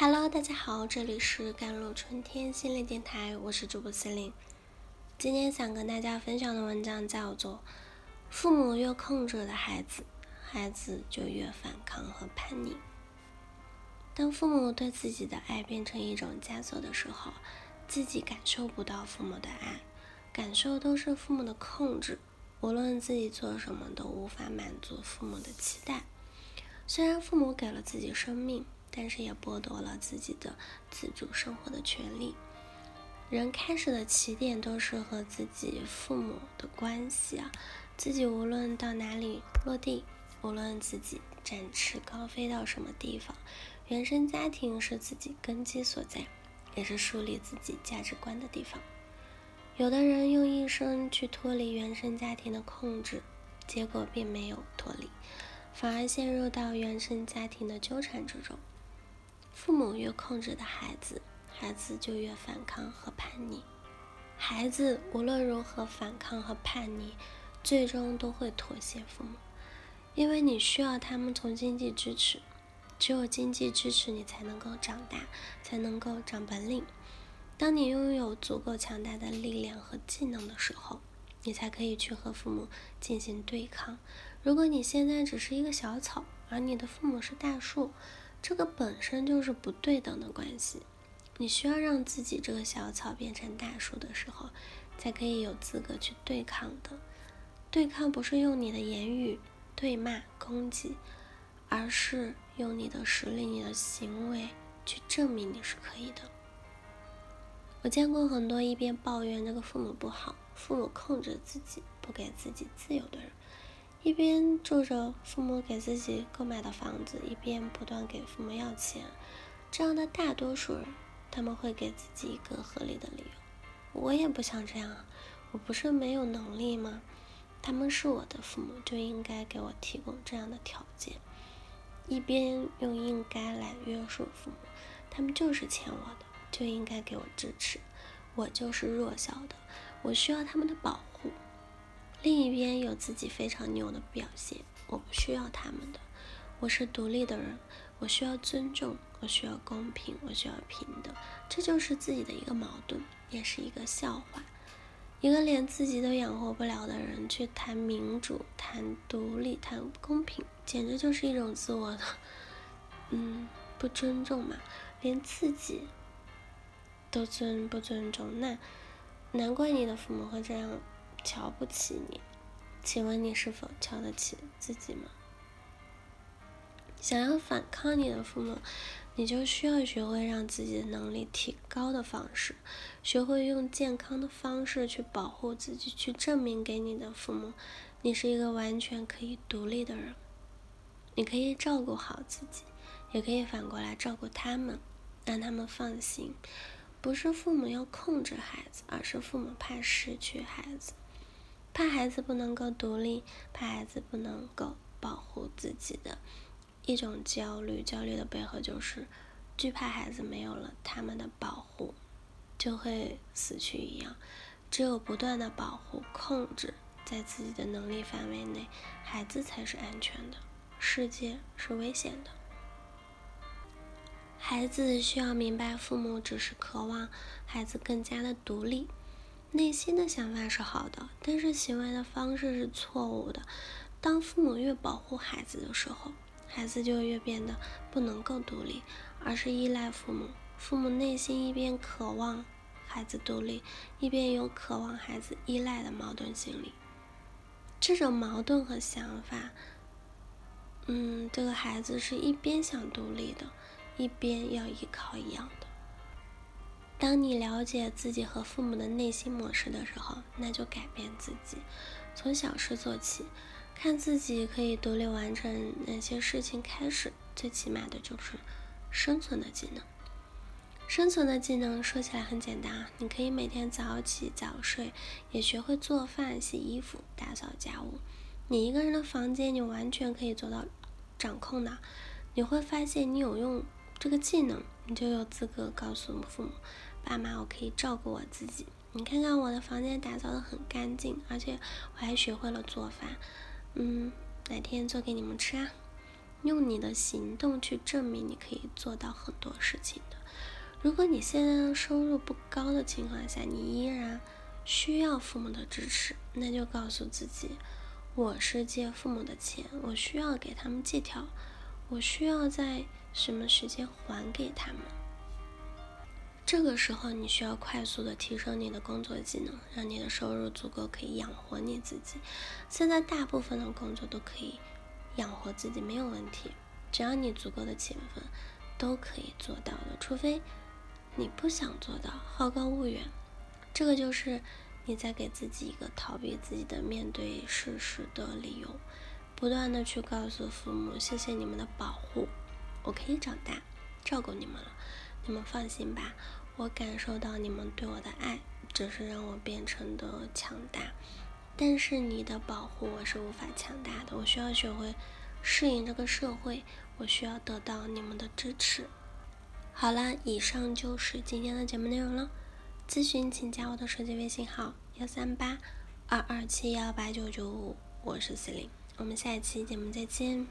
Hello，大家好，这里是甘露春天心灵电台，我是主播司令。今天想跟大家分享的文章叫做《父母越控制的孩子，孩子就越反抗和叛逆》。当父母对自己的爱变成一种枷锁的时候，自己感受不到父母的爱，感受都是父母的控制。无论自己做什么，都无法满足父母的期待。虽然父母给了自己生命。但是也剥夺了自己的自主生活的权利。人开始的起点都是和自己父母的关系啊，自己无论到哪里落地，无论自己展翅高飞到什么地方，原生家庭是自己根基所在，也是树立自己价值观的地方。有的人用一生去脱离原生家庭的控制，结果并没有脱离，反而陷入到原生家庭的纠缠之中。父母越控制的孩子，孩子就越反抗和叛逆。孩子无论如何反抗和叛逆，最终都会妥协父母，因为你需要他们从经济支持。只有经济支持，你才能够长大，才能够长本领。当你拥有足够强大的力量和技能的时候，你才可以去和父母进行对抗。如果你现在只是一个小草，而你的父母是大树，这个本身就是不对等的关系，你需要让自己这个小草变成大树的时候，才可以有资格去对抗的。对抗不是用你的言语对骂攻击，而是用你的实力、你的行为去证明你是可以的。我见过很多一边抱怨这个父母不好、父母控制自己、不给自己自由的人。一边住着父母给自己购买的房子，一边不断给父母要钱，这样的大多数人，他们会给自己一个合理的理由。我也不想这样啊，我不是没有能力吗？他们是我的父母，就应该给我提供这样的条件。一边用应该来约束父母，他们就是欠我的，就应该给我支持。我就是弱小的，我需要他们的保护。另一边有自己非常牛的表现，我不需要他们的，我是独立的人，我需要尊重，我需要公平，我需要平等，这就是自己的一个矛盾，也是一个笑话。一个连自己都养活不了的人，去谈民主、谈独立、谈公平，简直就是一种自我的，嗯，不尊重嘛。连自己都尊不尊重，那难怪你的父母会这样。瞧不起你，请问你是否瞧得起自己吗？想要反抗你的父母，你就需要学会让自己的能力提高的方式，学会用健康的方式去保护自己，去证明给你的父母，你是一个完全可以独立的人。你可以照顾好自己，也可以反过来照顾他们，让他们放心。不是父母要控制孩子，而是父母怕失去孩子。怕孩子不能够独立，怕孩子不能够保护自己的一种焦虑。焦虑的背后就是惧怕孩子没有了他们的保护，就会死去一样。只有不断的保护、控制，在自己的能力范围内，孩子才是安全的，世界是危险的。孩子需要明白，父母只是渴望孩子更加的独立。内心的想法是好的，但是行为的方式是错误的。当父母越保护孩子的时候，孩子就越变得不能够独立，而是依赖父母。父母内心一边渴望孩子独立，一边有渴望孩子依赖的矛盾心理。这种矛盾和想法，嗯，这个孩子是一边想独立的，一边要依靠一样。当你了解自己和父母的内心模式的时候，那就改变自己，从小事做起，看自己可以独立完成哪些事情开始。最起码的就是生存的技能。生存的技能说起来很简单啊，你可以每天早起早睡，也学会做饭、洗衣服、打扫家务。你一个人的房间，你完全可以做到掌控的。你会发现，你有用这个技能，你就有资格告诉父母。爸妈，我可以照顾我自己。你看看我的房间打扫的很干净，而且我还学会了做饭。嗯，哪天做给你们吃啊？用你的行动去证明你可以做到很多事情的。如果你现在的收入不高的情况下，你依然需要父母的支持，那就告诉自己，我是借父母的钱，我需要给他们借条，我需要在什么时间还给他们。这个时候，你需要快速的提升你的工作技能，让你的收入足够可以养活你自己。现在大部分的工作都可以养活自己，没有问题，只要你足够的勤奋，都可以做到的，除非。你不想做到，好高骛远，这个就是你在给自己一个逃避自己的面对事实的理由，不断的去告诉父母，谢谢你们的保护，我可以长大，照顾你们了，你们放心吧，我感受到你们对我的爱，这是让我变成的强大，但是你的保护我是无法强大的，我需要学会适应这个社会，我需要得到你们的支持。好了，以上就是今天的节目内容了。咨询请加我的手机微信号：幺三八二二七幺八九九五，我是司令。我们下一期节目再见。